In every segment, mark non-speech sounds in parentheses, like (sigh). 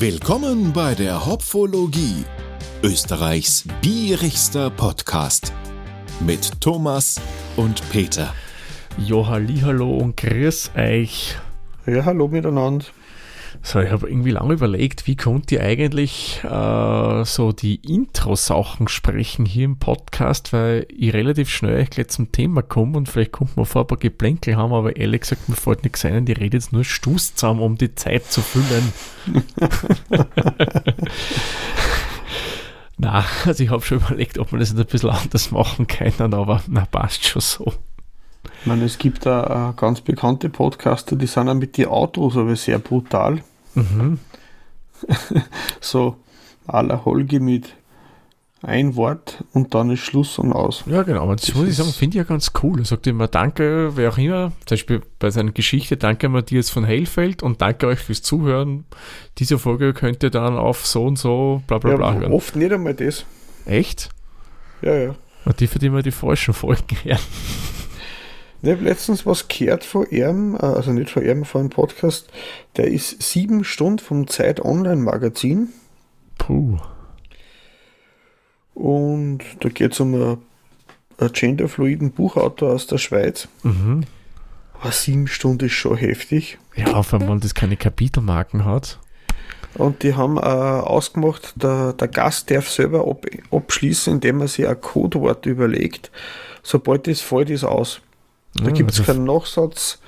Willkommen bei der Hopfologie, Österreichs bierigster Podcast mit Thomas und Peter. Jo, hallo und grüß euch. Ja, hallo miteinander. So, ich habe irgendwie lange überlegt, wie konnte ich eigentlich äh, so die Intro-Sachen sprechen hier im Podcast, weil ich relativ schnell gleich zum Thema komme und vielleicht kommt man vor ein paar Geplänkel haben, aber ehrlich gesagt, mir fällt nichts ein, die redet jetzt nur Stuss zusammen, um die Zeit zu füllen. (laughs) (laughs) na, also ich habe schon überlegt, ob man das ein bisschen anders machen kann, aber na, passt schon so. Ich meine, es gibt da ganz bekannte Podcaster, die sind auch mit den Autos aber sehr brutal. Mhm. (laughs) so aller Holge mit ein Wort und dann ist Schluss und aus. Ja, genau. Aber das, das muss ich sagen, finde ich ja ganz cool. Er sagt immer Danke, wer auch immer, zum Beispiel bei seiner Geschichte, danke Matthias von Hellfeld und danke euch fürs Zuhören. Diese Folge könnt ihr dann auf so und so bla bla bla ja, hören. Oft nicht einmal das. Echt? Ja, ja. Und die, für die wir die falschen Folgen (laughs) hören. Ich habe letztens was gehört von ihm, äh, also nicht von ihm, von einem Podcast, der ist sieben Stunden vom Zeit Online Magazin. Puh. Und da geht es um einen, einen genderfluiden Buchautor aus der Schweiz. Mhm. Aber sieben Stunden ist schon heftig. Ja, vor allem, wenn das keine Kapitelmarken hat. Und die haben äh, ausgemacht, der, der Gast darf selber ab, abschließen, indem er sich ein Codewort überlegt. Sobald das fällt, ist aus. Da gibt es also keinen Nachsatz.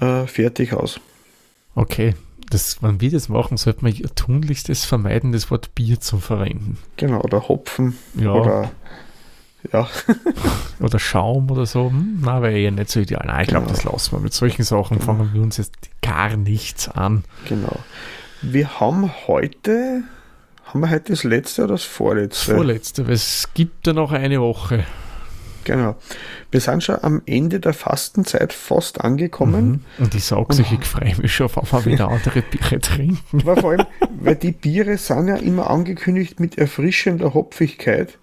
Äh, fertig aus. Okay. Das, wenn wir das machen, sollte man tunlichst das vermeiden, das Wort Bier zu verwenden. Genau, oder Hopfen. Ja. Oder, ja. (laughs) oder Schaum oder so. Hm, na, wäre eher nicht so ideal. Nein, ich glaube, genau. das lassen wir. Mit solchen Sachen genau. fangen wir uns jetzt gar nichts an. Genau. Wir haben heute, haben wir heute das letzte oder das vorletzte? Das vorletzte, weil es gibt ja noch eine Woche. Genau. Wir sind schon am Ende der Fastenzeit fast angekommen. Mhm. Und ich sage sich, ich freue mich schon, wenn wir wieder andere Biere trinken. Weil vor allem, weil die Biere sind ja immer angekündigt mit erfrischender Hopfigkeit.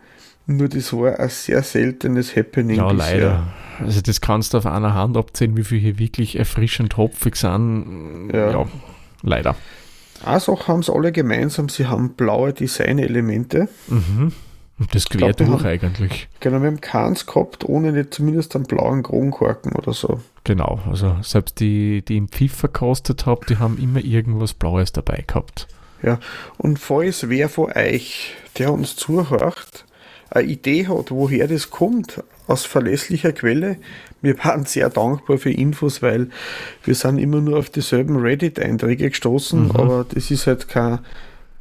Nur das war ein sehr seltenes Happening. Ja, bisher. leider. Also das kannst du auf einer Hand abzählen, wie viele hier wirklich erfrischend hopfig sind. Ja, ja leider. Eine Sache haben sie alle gemeinsam, sie haben blaue Designelemente. Mhm. Das quer durch haben, eigentlich. Genau, wir haben keins gehabt, ohne nicht zumindest einen blauen Kronkorken oder so. Genau, also selbst die, die im Pfiff verkostet habe, die haben immer irgendwas Blaues dabei gehabt. Ja, und falls wer von euch, der uns zuhört, eine Idee hat, woher das kommt, aus verlässlicher Quelle, wir waren sehr dankbar für Infos, weil wir sind immer nur auf dieselben Reddit-Einträge gestoßen, mhm. aber das ist halt keine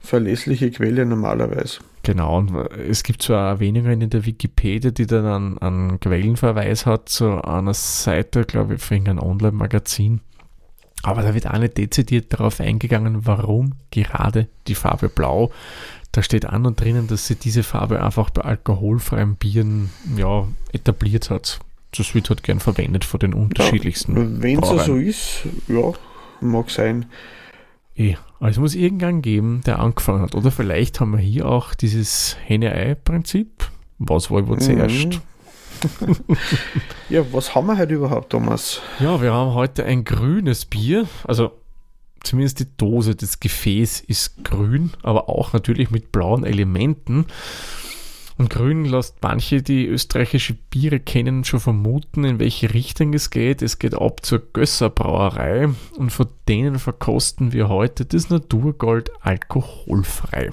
verlässliche Quelle normalerweise. Genau, und es gibt zwar Erwähnungen in der Wikipedia, die dann einen, einen Quellenverweis hat zu einer Seite, glaube ich, für irgendein Online-Magazin. Aber da wird auch nicht dezidiert darauf eingegangen, warum gerade die Farbe Blau. Da steht an und drinnen, dass sie diese Farbe einfach bei alkoholfreien Bieren ja, etabliert hat. Das wird halt gern verwendet von den unterschiedlichsten. Ja, Wenn es so ist, ja, mag sein. Eh, aber es muss irgendeinen geben, der angefangen hat. Oder vielleicht haben wir hier auch dieses Henne-Ei-Prinzip. Was war wohl zuerst? (laughs) (laughs) ja, was haben wir heute überhaupt, Thomas? Ja, wir haben heute ein grünes Bier. Also zumindest die Dose, das Gefäß ist grün, aber auch natürlich mit blauen Elementen. Und grün lässt manche, die österreichische Biere kennen, schon vermuten, in welche Richtung es geht. Es geht ab zur Gösser Brauerei und von denen verkosten wir heute das Naturgold alkoholfrei.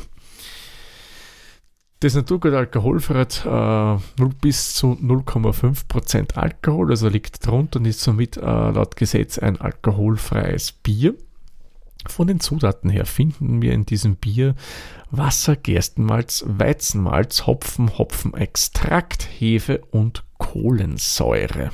Das Naturgold alkoholfrei hat äh, bis zu 0,5% Alkohol, also liegt drunter und ist somit äh, laut Gesetz ein alkoholfreies Bier. Von den Zutaten her finden wir in diesem Bier Wasser, Gerstenmalz, Weizenmalz, Hopfen, Hopfenextrakt, Hefe und Kohlensäure.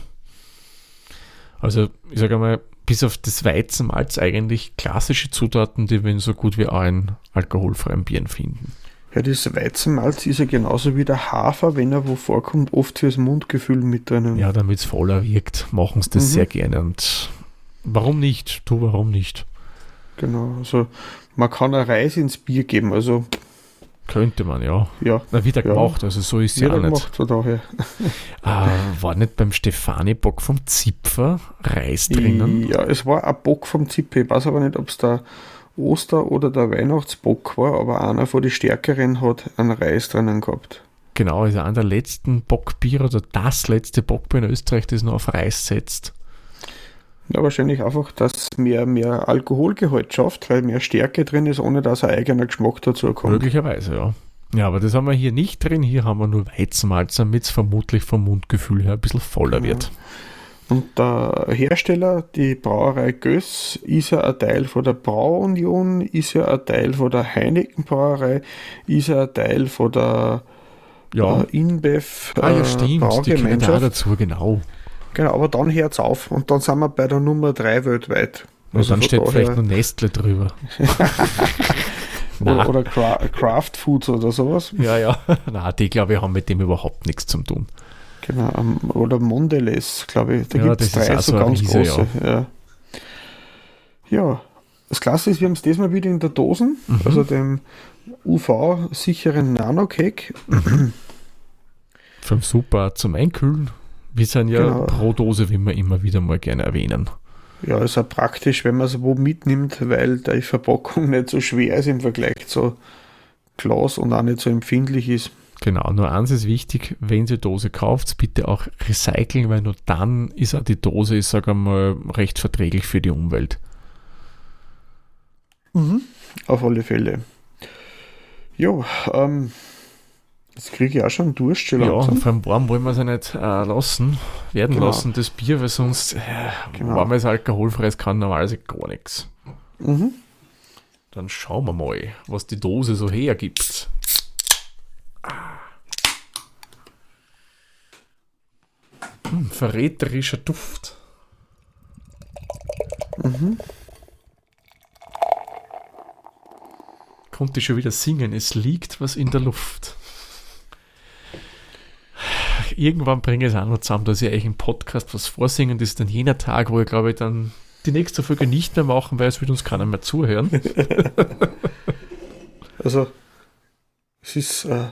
Also ich sage mal, bis auf das Weizenmalz eigentlich klassische Zutaten, die wir in so gut wie allen alkoholfreien Bieren finden. Ja, das Weizenmalz ist ja genauso wie der Hafer, wenn er wo vorkommt, oft fürs Mundgefühl mit drinnen. Ja, damit es voller wirkt, machen sie das mhm. sehr gerne. Und warum nicht? Du, warum nicht? Genau, also man kann eine Reis ins Bier geben, also. Könnte man, ja. Ja. Na, wieder ja. gemacht, also so ist es ja auch nicht. Gemacht, daher. äh, (laughs) war nicht beim Stefani-Bock vom Zipfer Reis drinnen? Ja, es war ein Bock vom Zipfer. Ich weiß aber nicht, ob es da Oster- oder der Weihnachtsbock war, aber einer von den stärkeren hat einen Reis drinnen gehabt. Genau, also einer der letzten Bockbier oder das letzte Bockbier in Österreich, das nur auf Reis setzt. Ja, wahrscheinlich einfach, dass mehr, mehr Alkoholgehalt schafft, weil mehr Stärke drin ist, ohne dass ein eigener Geschmack dazu kommt. Möglicherweise, ja. Ja, aber das haben wir hier nicht drin. Hier haben wir nur Weizenmalz, damit es vermutlich vom Mundgefühl her ein bisschen voller wird. Und der Hersteller, die Brauerei Göss, ist ja ein Teil von der Brauunion, ist ja ein Teil von der Heineken Brauerei, ist ja ein Teil von der Ja, äh, InBev ah, ja äh, stimmt. Die Braugemeinschaft. dazu, genau. Genau, aber dann hört's auf und dann sind wir bei der Nummer 3 weltweit. Und Also dann steht daher- vielleicht nur Nestle drüber. (laughs) oder, oder Cra Craft Foods oder sowas. ja, ja. (laughs) Na, die glaube ich haben mit dem überhaupt nichts zu tun. Genau, ähm, oder Mondelez, glaube ich. Da Ja, gibt es drei so ganz Riese, große. Ja. ja, das Klasse ist, wir haben es diesmal wieder in der Dosen, Mhm. also dem UV-sicheren Nano-Cake. Vom Super zum Einkühlen. Wir sind ja Genau. pro Dose, wie wir immer wieder mal gerne erwähnen. Ja, ist auch praktisch, wenn man es wo mitnimmt, weil die Verpackung (laughs) nicht so schwer ist im Vergleich zu Glas und auch nicht so empfindlich ist. Genau, nur eins ist wichtig, wenn ihr Dose kauft, bitte auch recyceln, weil nur dann ist auch die Dose, ich sage einmal, recht verträglich für die Umwelt. Auf alle Fälle. Ja, ähm, jetzt kriege ich auch schon Durst schon Ja, langsam. und vor allem warm wollen wir es ja nicht äh, lassen, werden Genau. lassen, das Bier, weil sonst äh, Genau. warmes alkoholfreies kann normalerweise gar nichts. Mhm. Dann schauen wir mal, was die Dose so hergibt. Hm, verräterischer Duft. Konnte ich schon wieder singen. Es liegt was in der Luft. Irgendwann bringe ich es auch noch zusammen, dass ich euch im Podcast was vorsingen. Das ist dann jener Tag, wo ich glaube ich dann die nächste Folge nicht mehr machen, weil es wird uns keiner mehr zuhören. (laughs) Also, es ist äh,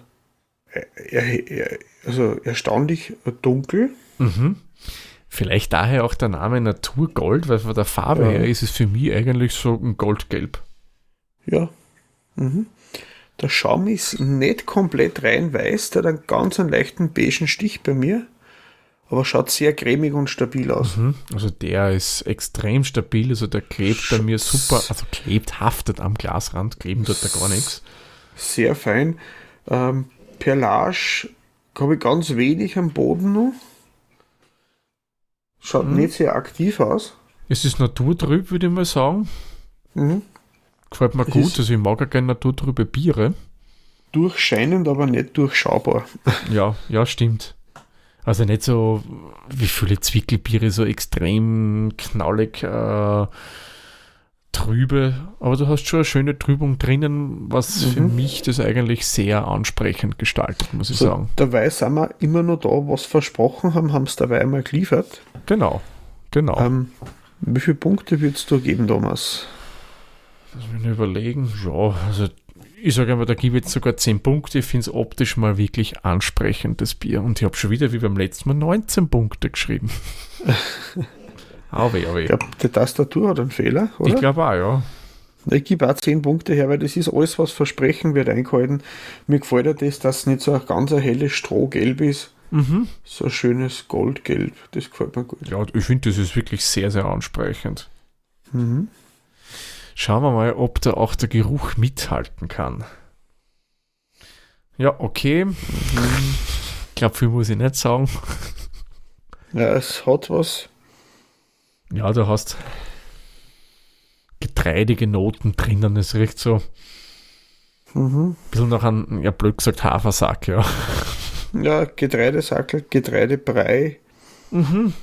er, er, also erstaunlich dunkel. Mhm. Vielleicht daher auch der Name Naturgold, weil von der Farbe Ja. her ist es für mich eigentlich so ein Goldgelb. Ja. Mhm. Der Schaum ist nicht komplett rein weiß, der hat einen ganz einen leichten beigen Stich bei mir, aber schaut sehr cremig und stabil aus. Mhm. Also der ist extrem stabil, also der klebt bei mir super, also klebt, haftet am Glasrand, kleben tut da gar nichts. Sehr fein. Ähm, Perlage habe ich ganz wenig am Boden noch. Schaut Mhm. nicht sehr aktiv aus. Es ist naturtrüb, würde ich mal sagen. Mhm. Gefällt mir Es gut, also ich mag ja gerne naturtrübe Biere. Durchscheinend, aber nicht durchschaubar. (laughs) Ja, ja, stimmt. Also nicht so wie viele Zwickelbiere, so extrem knallig äh, trübe, aber du hast schon eine schöne Trübung drinnen, was für Mhm. mich das eigentlich sehr ansprechend gestaltet, muss ich So, sagen. dabei sind wir immer noch da, was versprochen haben, haben es dabei einmal geliefert. Genau, genau. Ähm, wie viele Punkte würdest du geben, Thomas? Lass mich überlegen. Ja, also ich sage einmal, da gebe ich jetzt sogar 10 Punkte. Ich finde es optisch mal wirklich ansprechend, das Bier. Und ich habe schon wieder wie beim letzten Mal 19 Punkte geschrieben. (laughs) aber aber Ich glaube, die Tastatur hat einen Fehler, Ich oder? glaube auch, ja. Ich gebe auch 10 Punkte her, weil das ist alles, was versprechen wird, eingehalten. Mir gefällt ja das, dass es nicht so ein ganz helles Strohgelb ist. Mhm. So ein schönes Goldgelb. Das gefällt mir gut. Ja, ich finde, das ist wirklich sehr, sehr ansprechend. Mhm. Schauen wir mal, ob da auch der Geruch mithalten kann. Ja, okay. Ich glaube, viel muss ich nicht sagen. Ja, es hat was. Ja, du hast getreidige Noten drinnen. Es riecht so ein Mhm. bisschen nach einem, ja, blöd gesagt, Hafersack, ja. Ja, Getreidesackel, Getreidebrei. Mhm.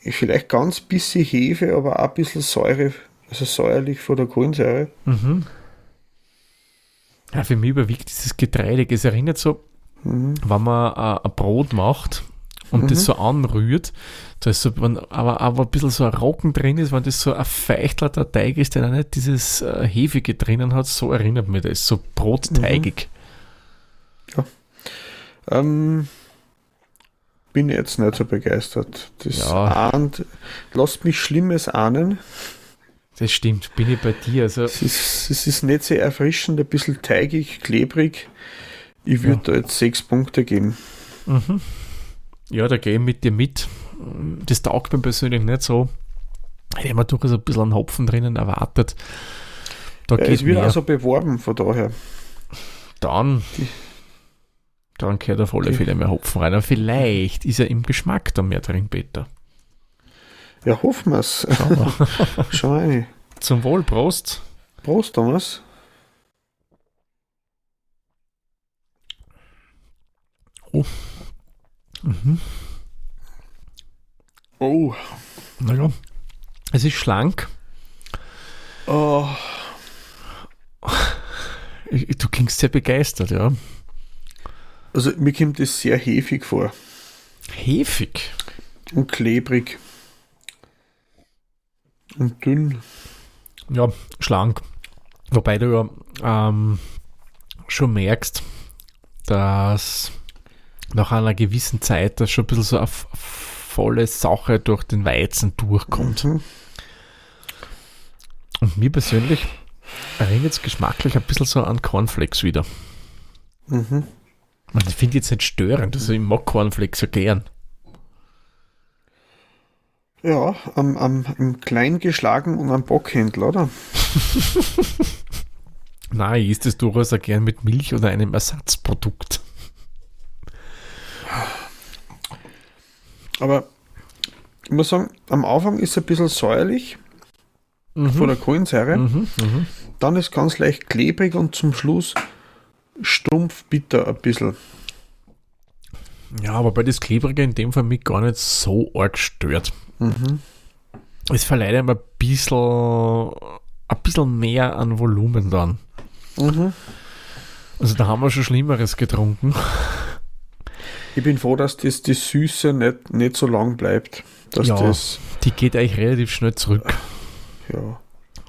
Vielleicht ganz bisschen Hefe, aber auch ein bisschen Säure, also säuerlich von der Kohlensäure. Mhm. Ja, für mich überwiegt dieses Getreidige. Es erinnert so, Mhm. wenn man äh, ein Brot macht und das Mhm. so anrührt, da ist so, wenn aber, aber ein bisschen so ein Rocken drin ist, wenn das so ein feichtler Teig ist, der nicht dieses äh, Hefige drinnen hat, so erinnert mich das, so brotteigig. Ähm, bin jetzt nicht so begeistert. Das Ja. ahnt, lasst mich Schlimmes ahnen. Das stimmt, bin ich bei dir. Also, Es ist, es ist nicht sehr erfrischend, ein bisschen teigig, klebrig. Ich würde da jetzt sechs Punkte geben. mhm. Ja, da gehe ich mit dir mit. Das taugt mir persönlich nicht so. Hätte ich mir durchaus ein bisschen einen Hopfen drinnen erwartet. Da Ja, es wird mehr. also beworben, von daher. dann, dann gehört auf alle Fälle mehr Hopfen rein. Aber vielleicht ist ja im Geschmack da mehr drin, Peter. Ja, hoffen wir es. Schauen wir. (laughs) Schau rein. Zum Wohl, Prost. Prost, Thomas. Mhm. Oh. Naja, es ist schlank. oh. Du klingst sehr begeistert, ja. Also mir kommt das sehr hefig vor Hefig. und klebrig. Und dünn. Ja, schlank. Wobei du ja ähm, schon merkst, dass nach einer gewissen Zeit das schon ein bisschen so eine volle Sache durch den Weizen durchkommt. Mhm. Und mir persönlich erinnert es geschmacklich ein bisschen so an Cornflakes wieder. Mhm. Und ich finde jetzt nicht störend, also ich mag Cornflakes ja gern. Ja, am, am, im Klein geschlagen und am Bockhändler, oder? (laughs) Nein, ich isst es durchaus auch gern mit Milch oder einem Ersatzprodukt. Aber ich muss sagen, am Anfang ist es ein bisschen säuerlich von der Kohlensäure. Mhm, mhm. Dann ist ganz leicht klebrig und zum Schluss stumpf bitter ein bisschen. Ja, aber bei das Klebrige in dem Fall mich gar nicht so arg stört. Mhm. Es verleiht einem ein bisschen, ein bisschen mehr an Volumen dann. Mhm. Also da haben wir schon Schlimmeres getrunken. Ich bin froh, dass das, die Süße nicht, nicht so lang bleibt. Dass Ja. das, Die geht eigentlich relativ schnell zurück. ja.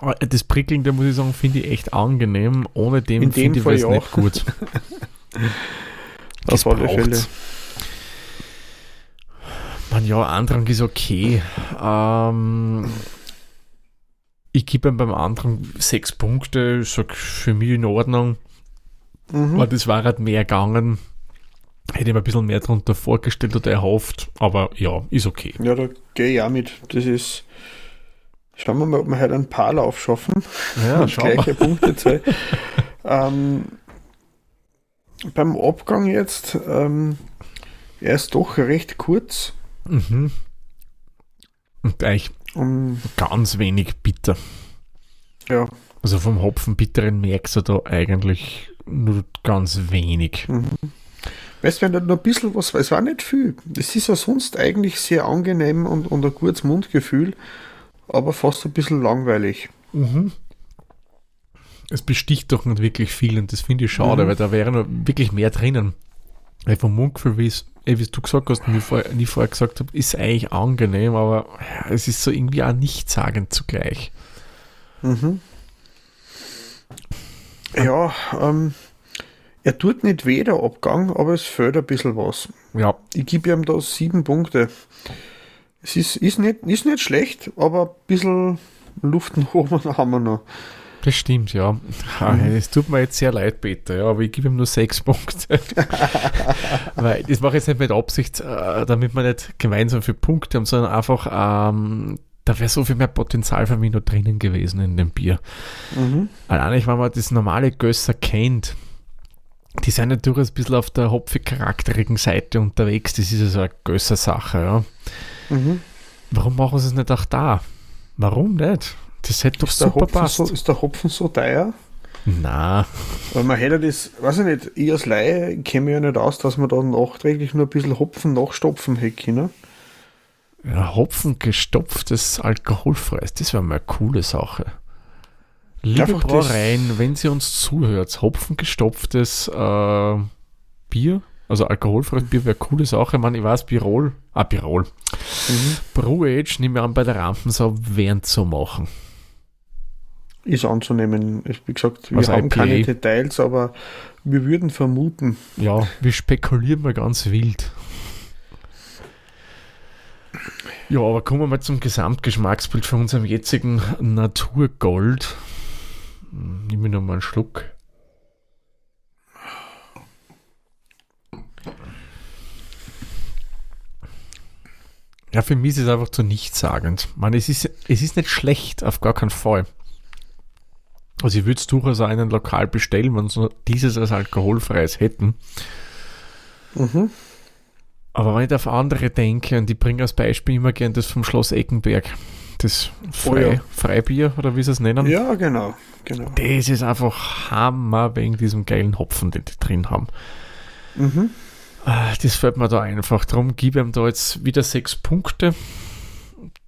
Aber Das Prickelnde, muss ich sagen, finde ich echt angenehm. Ohne dem In dem finde ich es nicht gut. (laughs) Das Auf alle braucht's. Fälle. Man, ja, Andrang ist okay. Ähm, ich gebe ihm beim Andrang sechs Punkte. Sag, für mich in Ordnung. Mhm. Aber das war halt mehr gegangen. Hätte ich mir ein bisschen mehr darunter vorgestellt oder erhofft. Aber ja, ist okay. Ja, da gehe ich auch mit. Das ist. Schauen wir mal, ob wir heute einen Paarlauf schaffen. Ja, (laughs) Gleiche Punkte zwei. (laughs) ähm, beim Abgang jetzt, ähm, er ist doch recht kurz. Mhm. Und eigentlich Um, ganz wenig bitter. ja, Also vom Hopfenbitteren merkst du da eigentlich nur ganz wenig. weißt du, wenn da noch ein bisschen was, es war nicht viel. Das ist ja sonst eigentlich sehr angenehm und, und ein gutes Mundgefühl, aber fast ein bisschen langweilig. Mhm. Es besticht doch nicht wirklich viel und das finde ich schade, Mhm. weil da wäre noch wirklich mehr drinnen. Weil vom Mundgefühl, wie es wie du gesagt hast, wie ich vorher, nie vorher gesagt habe, ist eigentlich angenehm, aber ja, es ist so irgendwie auch nichtssagend zugleich. Mhm. Ja, ähm, er tut nicht weh, der Abgang, aber es fehlt ein bisschen was. Ja, Ich gebe ihm da sieben Punkte. Es ist, ist, nicht, ist nicht schlecht, aber ein bisschen Luft nach oben haben wir noch. Das stimmt, ja. Ah, Mhm. Es tut mir jetzt sehr leid, Peter, ja, aber ich gebe ihm nur sechs Punkte. (laughs) Weil das mache ich jetzt nicht mit Absicht, äh, damit wir nicht gemeinsam viele Punkte haben, sondern einfach, ähm, da wäre so viel mehr Potenzial für mich noch drinnen gewesen in dem Bier. Mhm. Allein wenn man das normale Gösser kennt, die sind ja durchaus ein bisschen auf der hopfig-charakterigen Seite unterwegs. Das ist ja so eine Gösser-Sache. Ja. Mhm. Warum machen sie es nicht auch da? Warum nicht? Das hätte doch Ist, super passt. so, ist der Hopfen so teuer? Na, Weil man hätte das, weiß ich nicht, ich als Laie käme ja nicht aus, dass man da nachträglich nur ein bisschen Hopfen nachstopfen hätte können. ja, Hopfen gestopftes alkoholfreies, das wäre mal eine coole Sache. Liebe Einfach Brauereien, wenn Sie uns zuhört, Hopfen gestopftes äh, Bier, also alkoholfreies Bier wäre eine coole Sache. Ich, meine, ich weiß, Birol, ah, Birol, Mhm. Brew-Age, nehme ich an, bei der Rampensau wären zu machen. Ist anzunehmen. Wie gesagt, wir Was haben IPA? keine Details, aber wir würden vermuten. Ja, wir spekulieren mal ganz wild. Ja, aber kommen wir mal zum Gesamtgeschmacksbild von unserem jetzigen Naturgold. Nehmen wir nochmal einen Schluck. Ja, für mich ist es einfach zu nichtssagend. Man, es ist, es ist nicht schlecht, auf gar keinen Fall. Also ich würde es durchaus auch einen Lokal bestellen, wenn sie dieses als alkoholfreies hätten. Mhm. Aber wenn ich auf andere denke, und ich bringe als Beispiel immer gern das vom Schloss Eckenberg, das Frei, Oh ja. Freibier oder wie sie es nennen, Ja, genau. genau. das ist einfach Hammer wegen diesem geilen Hopfen, den die drin haben. Mhm. Ah, Das fällt mir da einfach. Darum gebe ich ihm da jetzt wieder sechs Punkte.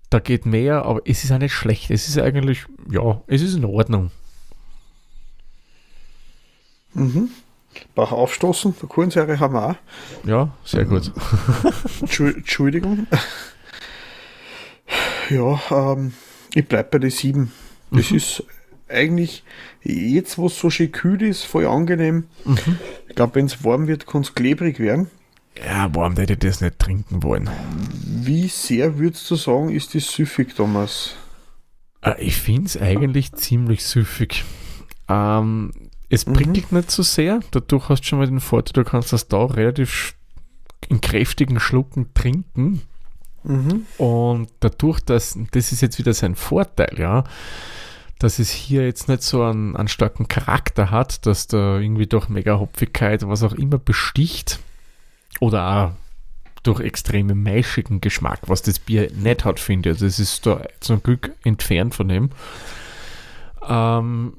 Da geht mehr, aber es ist auch nicht schlecht. Es ist eigentlich, ja, es ist in Ordnung. Mhm. Bauch aufstoßen, der Kohlensäure haben wir auch. Ja, sehr gut. Entschu- Entschuldigung. Ja, ähm, ich bleibe bei den sieben. Das ist eigentlich, jetzt wo es so schön kühl ist, voll angenehm. Ich glaube, wenn es warm wird, kann es klebrig werden. Ja, warum hätte ich das nicht trinken wollen? Wie sehr würdest du sagen, ist das süffig, Thomas? Äh, Ich finde es eigentlich ziemlich süffig. Ähm, es Mhm. prickelt nicht so sehr. Dadurch hast du schon mal den Vorteil, du kannst das da relativ in kräftigen Schlucken trinken. Mhm. Und dadurch, dass, das ist jetzt wieder sein Vorteil, ja, dass es hier jetzt nicht so einen, einen starken Charakter hat, dass da irgendwie durch Mega-Hopfigkeit, was auch immer besticht, oder auch durch extreme maischigen Geschmack, was das Bier nicht hat, finde ich. Also es ist da zum Glück entfernt von dem. Ähm,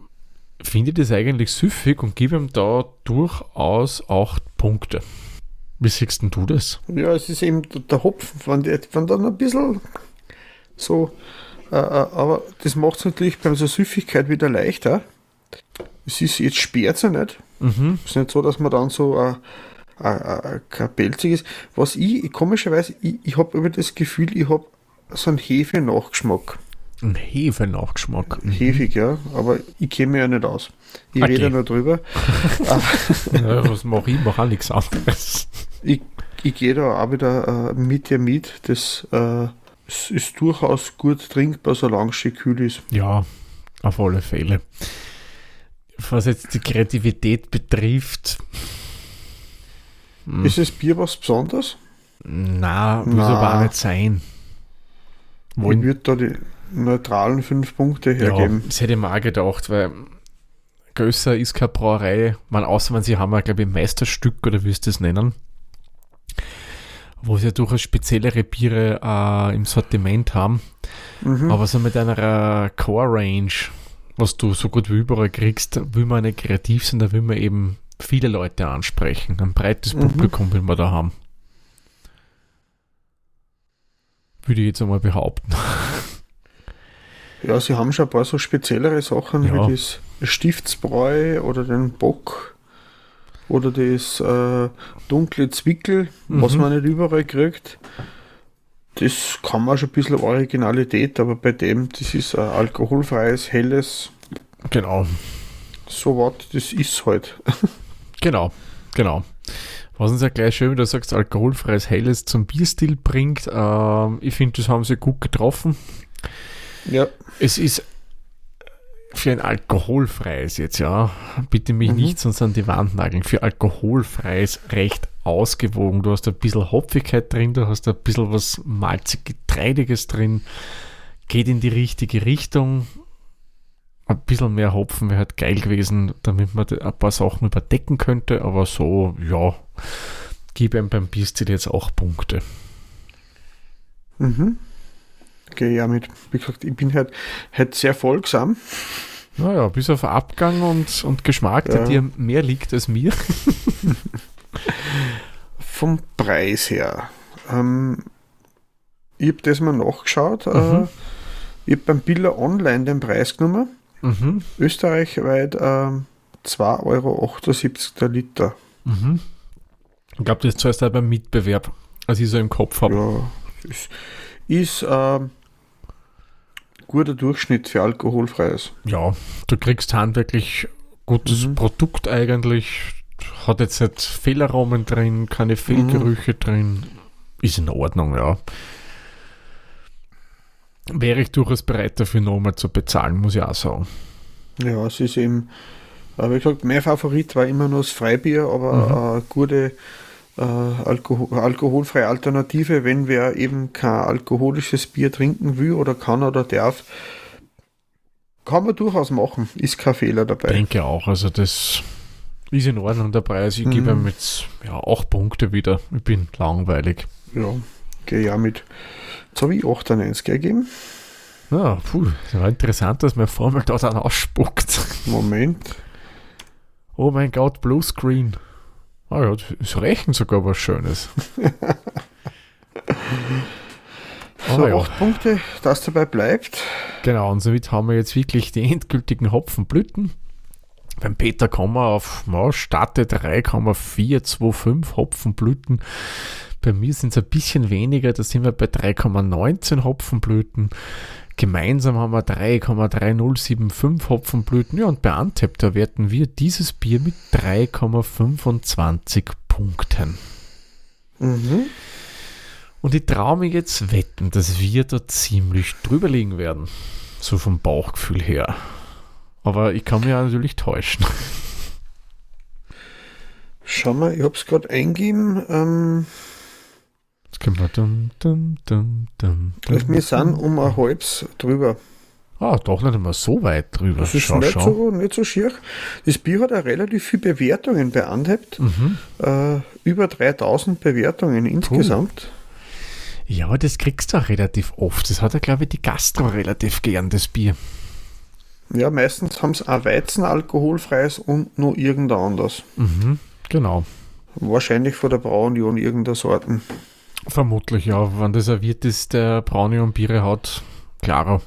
finde ich das eigentlich süffig und gebe ihm da durchaus 8 Punkte. Wie siehst denn du das? Ja, es ist eben der- Hopfen, wenn, dann ein bisschen so, äh, äh, aber das macht es natürlich bei so Süffigkeit wieder leichter. Es ist, jetzt sperrt ja nicht. Mhm. Es ist nicht so, dass man dann so äh, äh, äh, kein pelziges. Was ich, komischerweise, ich, ich habe über das Gefühl, ich habe so einen Hefe-Nachgeschmack. Ein Hefe-Nachgeschmack. Mhm. Hefig, ja, aber ich kenne mich ja nicht aus. Ich Okay. rede nur drüber. (laughs) Ja, was mache ich? Ich mache auch nichts anderes. Ich, ich gehe da auch wieder äh, mit dir mit. Das äh, es ist durchaus gut trinkbar, solange es schön kühl ist. Ja, auf alle Fälle. Was jetzt die Kreativität betrifft, Hm. Ist das Bier was Besonderes? na, muss aber auch nicht sein. Ich Wollen, würde da die neutralen fünf Punkte ja, hergeben. das hätte ich mir auch gedacht, weil Gösser ist keine Brauerei, man, außer wenn sie haben, ja, glaube ich, ein Meisterstück oder wie es das nennen, wo sie ja durchaus speziellere Biere äh, im Sortiment haben. Mhm. Aber so mit einer Core-Range, was du so gut wie überall kriegst, will man nicht kreativ sein, da will man eben viele Leute ansprechen. Ein breites Mhm. Publikum will man da haben. Würde ich jetzt einmal behaupten. (laughs) Ja, sie haben schon ein paar so speziellere Sachen Ja. wie das Stiftsbräu oder den Bock oder das äh, dunkle Zwickel, was Mhm. man nicht überall kriegt. Das kann man schon ein bisschen Originalität, aber bei dem, das ist ein alkoholfreies, helles, Genau, so was, das ist halt. (laughs) genau, genau. Was uns ja gleich schön, wie du sagst, alkoholfreies Helles zum Bierstil bringt. Ähm, ich finde, das haben sie gut getroffen. Ja. Es ist für ein alkoholfreies jetzt, ja, bitte mich Mhm. nicht sonst an die Wand nageln, für alkoholfreies recht ausgewogen. Du hast ein bisschen Hopfigkeit drin, du hast ein bisschen was malzig-getreidiges drin, geht in die richtige Richtung. Ein bisschen mehr Hopfen wäre halt geil gewesen, damit man ein paar Sachen überdecken könnte, aber so, ja, gebe ihm beim Bierstil jetzt auch Punkte. Mhm. Okay, ja, mit, wie gesagt, ich bin halt, halt sehr folgsam. Naja, bis auf Abgang und, und Geschmack, der Ja. dir mehr liegt als mir. (laughs) Vom Preis her. Ähm, ich habe das mal nachgeschaut. Äh, Mhm. ich habe beim Biller Online den Preis genommen. Mhm. Österreichweit ähm, 2,78 Euro der Liter. Mhm. Ich glaube, das zahlst du auch beim Mitbewerb, als ich so im Kopf habe. Ja, ist, ist ähm, guter Durchschnitt für alkoholfreies. Ja. du kriegst handwerklich gutes Mhm. Produkt eigentlich. Hat jetzt nicht Fehlaromen drin, keine Fehlgerüche drin. Ist in Ordnung, ja. wäre ich durchaus bereit dafür nochmal zu bezahlen, muss ich auch sagen. Ja, es ist eben, wie gesagt, mein Favorit war immer nur das Freibier, aber Mhm. eine gute äh, Alkohol, alkoholfreie Alternative, wenn wer eben kein alkoholisches Bier trinken will oder kann oder darf, kann man durchaus machen, ist kein Fehler dabei. Denke auch, also das ist in Ordnung der Preis. Ich gebe Mhm. ihm jetzt ja, 8 Punkte wieder. Ich bin langweilig. Ja, gehe ja mit. Jetzt habe ich 98 gegeben. Ja, puh, das war interessant, dass meine Formel da dann ausspuckt. Moment. Oh mein Gott, Blue Screen. Ah ja, es rechnet sogar was Schönes. (laughs) So, Ah ja. 8 Punkte, das dabei bleibt. Genau, und somit haben wir jetzt wirklich die endgültigen Hopfenblüten. Beim Peter kommen wir auf ja, Starte 3,425 Hopfenblüten. Bei mir sind es ein bisschen weniger, da sind wir bei 3,19 Hopfenblüten. Gemeinsam haben wir 3,3075 Hopfenblüten. Ja, und bei Antep, da werten wir dieses Bier mit 3,25 Punkten. Mhm. Und ich traue mir jetzt wetten, dass wir da ziemlich drüber liegen werden. So vom Bauchgefühl her. Aber ich kann mich auch natürlich täuschen. Schau mal, ich habe es gerade eingegeben. Ähm, dum, dum, dum, dum, wir sind um ein halbes drüber. Ah, doch nicht immer so weit drüber. Das ist schau, nicht, schau. So, nicht so schier. Das Bier hat auch relativ viele Bewertungen beanhebt. Mhm. Äh, über 3000 Bewertungen insgesamt. Ja, aber das kriegst du auch relativ oft. Das hat ja, glaube ich, die Gastro relativ gern, das Bier. Ja, meistens haben sie ein Weizen alkoholfreies und noch irgendein anderes. Mhm. Genau. Wahrscheinlich von der Braunion irgendeiner Sorten. Vermutlich, ja. Wenn das serviert ist, der Braune und Biere hat, klarer.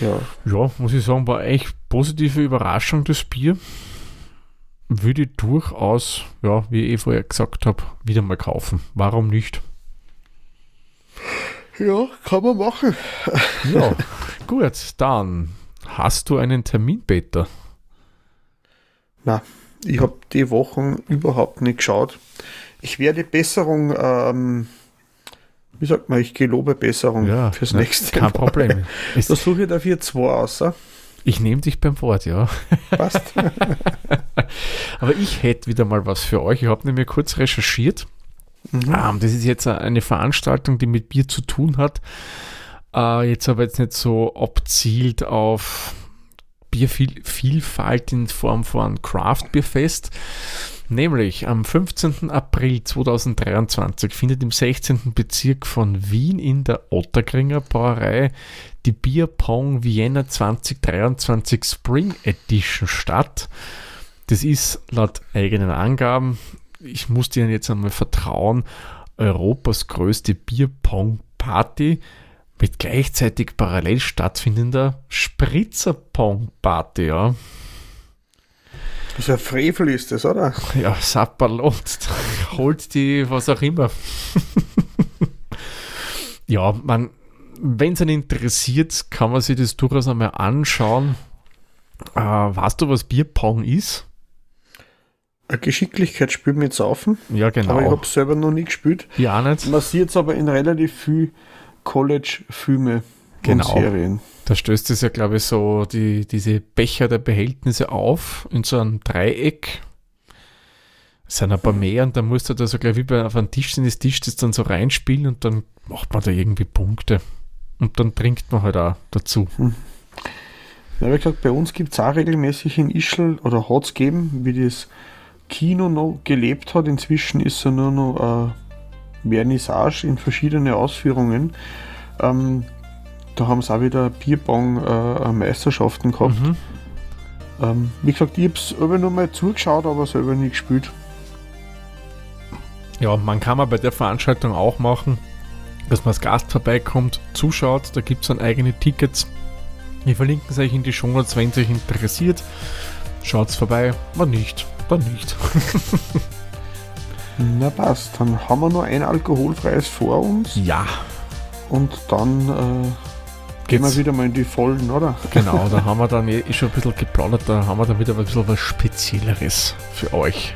Ja, Ja, muss ich sagen, war echt positive Überraschung, das Bier. Würde ich durchaus, ja, wie ich eh vorher gesagt habe, wieder mal kaufen. Warum nicht? ja kann man machen. Ja, gut, dann hast du einen Termin, Peter. Na, ich habe die Wochen überhaupt nicht geschaut. Ich werde Besserung, ähm, wie sagt man, ich gelobe Besserung Ja, fürs nächste Kein Problem. (laughs) Es, Da suche ich dafür zwei aus. ah? ich nehme dich beim Wort, ja. Passt. (laughs) Aber ich hätte wieder mal was für euch. Ich habe nämlich kurz recherchiert. Mhm. Ähm, das ist jetzt eine Veranstaltung, die mit Bier zu tun hat. Äh, jetzt aber jetzt nicht so abzielt auf Biervielfalt in Form von Craft Bierfest. Nämlich am 15. April 2023 findet im 16. Bezirk von Wien in der Otterkringer Brauerei die Bierpong Vienna 2023 Spring Edition statt. Das ist laut eigenen Angaben, ich muss dir jetzt einmal vertrauen, Europas größte Bierpong-Party mit gleichzeitig parallel stattfindender Spritzer-Pong-Party. Ja. Das ist ein Frevel ist das, oder? (laughs) Ja, Sapperlot, holt die, was auch immer. (laughs) ja, man, wenn es einen interessiert, kann man sich das durchaus einmal anschauen. Äh, weißt du, was Bierpong ist? Ein Geschicklichkeitsspiel mit Saufen. Ja, Aber ich genau. habe es selber noch nie gespielt. Ja, nicht. Man sieht es aber in relativ viel College-Filme Genau. Serien. Da stößt es ja, glaube ich, so die, diese Becher der Behältnisse auf in so einem Dreieck. Es sind ein paar mehr und dann musst du da so gleich wie bei auf einem Tisch sind das Tisch das dann so reinspielen und dann macht man da irgendwie Punkte. Und dann trinkt man halt auch dazu. Ja, wie gesagt, bei uns gibt es auch regelmäßig in Ischl oder hat es gegeben, wie das Kino noch gelebt hat. Inzwischen ist er nur noch äh, Vernissage in verschiedene Ausführungen. Ähm, da haben sie auch wieder Bierbong-Meisterschaften gehabt. Mhm. Ähm, wie gesagt, ich habe es selber nur mal zugeschaut, aber selber nie gespielt. Ja, man kann man bei der Veranstaltung auch machen, dass man als Gast vorbeikommt, zuschaut, da gibt es dann eigene Tickets. Wir verlinken es euch in die Shownotes, wenn es euch interessiert. Schaut's vorbei, wenn nicht, dann nicht. (laughs) Na passt, dann haben wir noch ein alkoholfreies vor uns Ja, und dann äh, gehen wir wieder mal in die Vollen, oder? genau, da haben wir dann eh schon ein bisschen geplaudert, da haben wir dann wieder ein bisschen was Spezielleres für euch.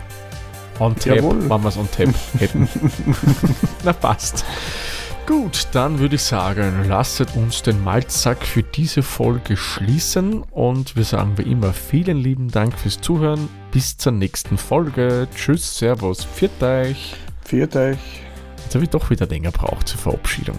On Tap, Jawohl. wenn wir es on Tap (laughs) hätten. Na passt. Gut, dann würde ich sagen, lasst uns den Malzsack für diese Folge schließen und wir sagen wie immer vielen lieben Dank fürs Zuhören. Bis zur nächsten Folge. Tschüss, Servus, pfiat euch. Pfiat euch. Jetzt habe ich doch wieder länger braucht zur Verabschiedung.